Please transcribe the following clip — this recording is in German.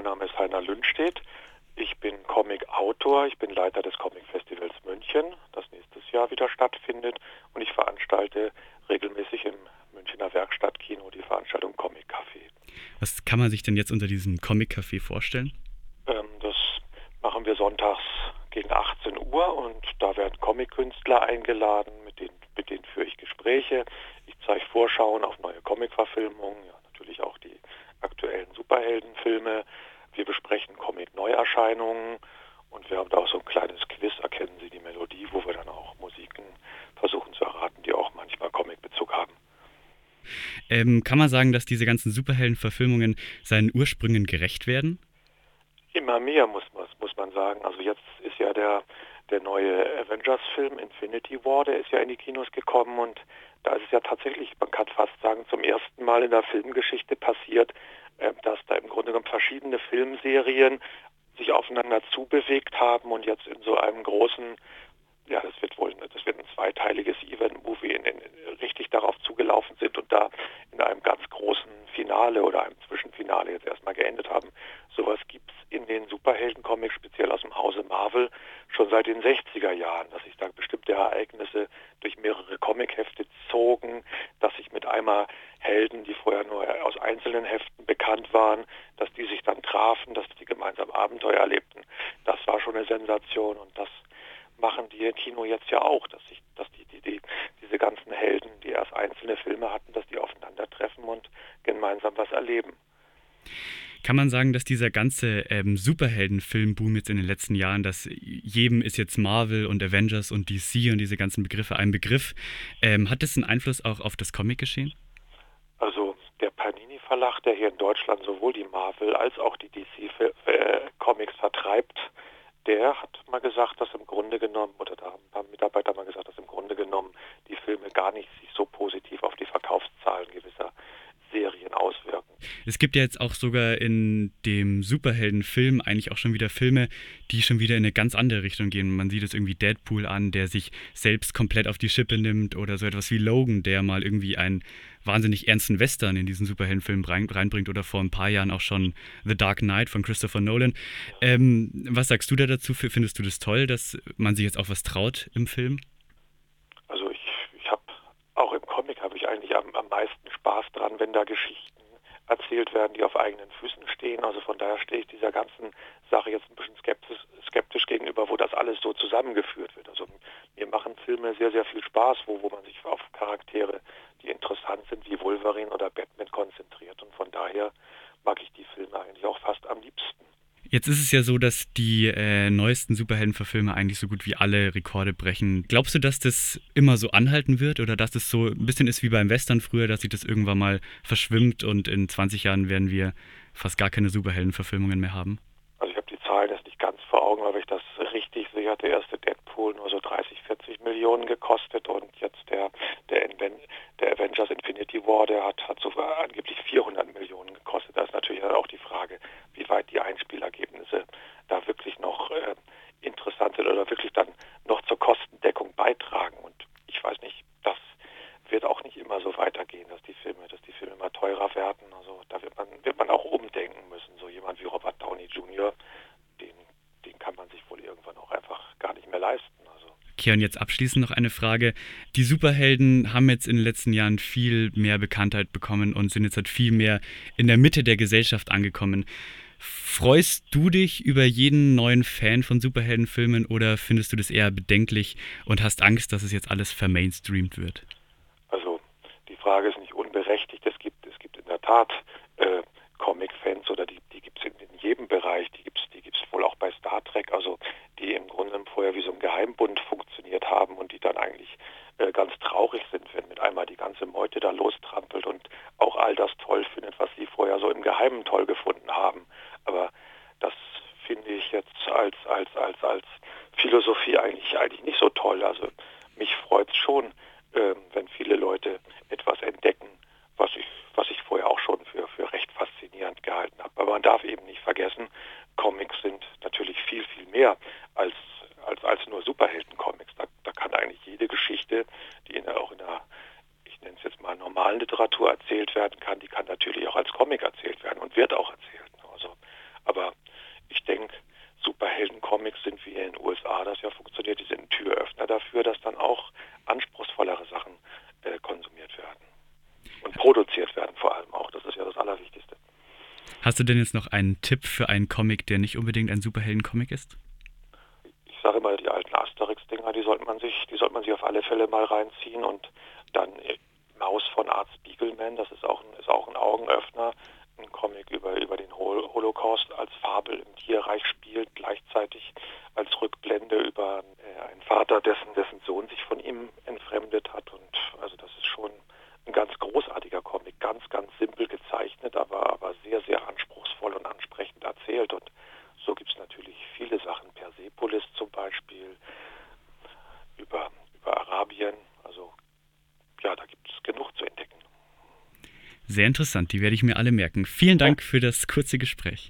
mein Name ist Heiner Lündstedt. Ich bin Comic-Autor, ich bin Leiter des Comic-Festivals München, das nächstes Jahr wieder stattfindet und ich veranstalte regelmäßig im Münchner Werkstattkino die Veranstaltung Comic Café. Was kann man sich denn jetzt unter diesem Comic Café vorstellen? Ähm, das machen wir sonntags gegen 18 Uhr und da werden Comic-Künstler eingeladen, mit denen, mit denen führe ich Gespräche. Ich zeige Vorschauen auf neue Comic-Verfilmungen, ja, natürlich auch die aktuellen Superheldenfilme. Wir besprechen Comic-Neuerscheinungen und wir haben da auch so ein kleines Quiz, erkennen Sie die Melodie, wo wir dann auch Musiken versuchen zu erraten, die auch manchmal Comic-Bezug haben. Ähm, kann man sagen, dass diese ganzen Superhelden-Verfilmungen seinen Ursprüngen gerecht werden? Immer mehr muss, muss, muss man sagen. Also jetzt ist ja der, der neue Avengers-Film Infinity War, der ist ja in die Kinos gekommen und da ist es ja tatsächlich, man kann fast sagen, zum ersten Mal in der Filmgeschichte passiert, dass da im Grunde genommen verschiedene Filmserien sich aufeinander zubewegt haben und jetzt in so einem großen, ja, das wird wohl, das wird ein zweiteiliges Event-Movie richtig darauf zugelaufen sind und da in einem ganz großen Finale oder einem Zwischenfinale jetzt erstmal geendet haben. Sowas gibt es in den Superhelden-Comics, speziell aus dem Hause Marvel, schon seit den 60er Jahren, dass sich da bestimmte Ereignisse durch mehrere Comic-Hefte zogen, dass sich mit einmal Helden, die vorher nur aus einzelnen Heften bekannt waren, dass die sich dann trafen, dass die gemeinsam Abenteuer erlebten. Das war schon eine Sensation und das machen die im Kino jetzt ja auch, dass sich, dass die, die, die, diese ganzen Helden, die erst einzelne Filme hatten, dass die aufeinandertreffen und gemeinsam was erleben. Kann man sagen, dass dieser ganze ähm, Superhelden-Filmboom jetzt in den letzten Jahren, dass jedem ist jetzt Marvel und Avengers und DC und diese ganzen Begriffe ein Begriff, ähm, hat das einen Einfluss auch auf das Comic-Geschehen? Also der Panini-Verlag, der hier in Deutschland sowohl die Marvel als auch die DC-Comics vertreibt, der hat mal gesagt, dass im Grunde genommen, oder da haben ein paar Mitarbeiter mal gesagt, dass im Grunde genommen die Filme gar nicht sich so positiv auf die Verkaufszahlen gewisser Serien auswirken. Es gibt ja jetzt auch sogar in dem Superheldenfilm eigentlich auch schon wieder Filme, die schon wieder in eine ganz andere Richtung gehen. Man sieht es irgendwie Deadpool an, der sich selbst komplett auf die Schippe nimmt oder so etwas wie Logan, der mal irgendwie einen wahnsinnig ernsten Western in diesen Superheldenfilm rein, reinbringt oder vor ein paar Jahren auch schon The Dark Knight von Christopher Nolan. Ähm, was sagst du da dazu? Findest du das toll, dass man sich jetzt auch was traut im Film? Also ich, ich habe auch im Comic habe ich eigentlich am, am meisten Spaß dran, wenn da Geschichten erzählt werden, die auf eigenen Füßen stehen. Also von daher stehe ich dieser ganzen Sache jetzt ein bisschen skeptisch, skeptisch gegenüber, wo das alles so zusammengeführt wird. Also mir machen Filme sehr, sehr viel Spaß, wo, wo man sich auf Charaktere, die interessant sind, wie Wolverine oder Batman konzentriert. Und von daher mag ich die Filme eigentlich auch fast. Jetzt ist es ja so, dass die äh, neuesten Superheldenverfilme eigentlich so gut wie alle Rekorde brechen. Glaubst du, dass das immer so anhalten wird oder dass es so ein bisschen ist wie beim Western früher, dass sich das irgendwann mal verschwimmt und in 20 Jahren werden wir fast gar keine Superheldenverfilmungen mehr haben? Also ich habe die Zahlen jetzt nicht ganz vor Augen, aber ich das richtig sehe, der erste Deadpool nur so 30, 40 Millionen gekostet und jetzt der, der, der Avengers Infinity War, der hat, hat so angeblich 400 Millionen gekostet. Da ist natürlich auch die Frage, wie weit die Einspielergebnisse da wirklich noch äh, oder wirklich dann noch zur Kostendeckung beitragen. Und ich weiß nicht, das wird auch nicht immer so weitergehen, dass die Filme, dass die Filme immer teurer werden. Also da wird man, wird man auch umdenken müssen. So jemand wie Robert Downey Jr., den, den kann man sich wohl irgendwann auch einfach gar nicht mehr leisten. Okay, und jetzt abschließend noch eine Frage. Die Superhelden haben jetzt in den letzten Jahren viel mehr Bekanntheit bekommen und sind jetzt halt viel mehr in der Mitte der Gesellschaft angekommen. Freust du dich über jeden neuen Fan von Superheldenfilmen oder findest du das eher bedenklich und hast Angst, dass es jetzt alles vermainstreamt wird? Also die Frage ist nicht unberechtigt. Es gibt, es gibt in der Tat äh, Comic-Fans oder die, die gibt es in, in, jedem Bereich. Die gibt es die gibt's wohl auch bei Star Trek, also die im Grunde vorher wie so ein Geheimbund funktioniert haben und die dann eigentlich äh, ganz traurig sind, wenn mit einmal die ganze Meute da lostrampelt und auch all das toll findet, was sie vorher so im Geheimen toll gefunden haben. Aber das finde ich jetzt als, als, als, als Philosophie eigentlich, eigentlich nicht so toll. Also mich freut es schon, äh, wenn viele Leute etwas entdecken, was ich, was ich vorher auch schon für, für recht faszinierend gehalten habe. Aber man darf eben nicht vergessen, Comics sind natürlich viel, viel mehr als, als, als nur Superhelden-Comics. Da, da kann eigentlich jede Geschichte, die in, auch in der, ich nenne es jetzt mal normalen Literatur erzählt werden kann, die kann natürlich auch als Comic erzählt werden und wird auch erzählt. Also Aber ich denke, Superhelden-Comics sind wie in den USA das ja funktioniert, die sind ein Türöffner dafür, dass dann auch anspruchsvollere Sachen äh, konsumiert werden. Und produziert werden vor allem auch. Das ist ja das Allerwichtigste. Hast du denn jetzt noch einen Tipp für einen Comic, der nicht unbedingt ein Superhelden-Comic ist? Ich sage immer, die alten Asterix-Dinger, die sollte man sich, die sollte man sich auf alle Fälle mal reinziehen und dann äh, Maus von Art Spiegelman, das ist auch ein, ist auch ein Augenöffner, ein Comic über, über den Holocaust als Fabel im Tierreich spielt, gleichzeitig als Rückblende über äh, einen Vater, dessen, dessen Sohn sich von ihm entfremdet hat. Und also das ist schon ein ganz großartiger Comic, ganz, ganz simpel gezeichnet, aber, aber sehr, sehr anspruchsvoll und ansprechend erzählt. Und so gibt es natürlich viele Sachen. Persepolis zum Beispiel, über, über Arabien. Also ja, da gibt es genug zu entdecken. Sehr interessant, die werde ich mir alle merken. Vielen Dank für das kurze Gespräch.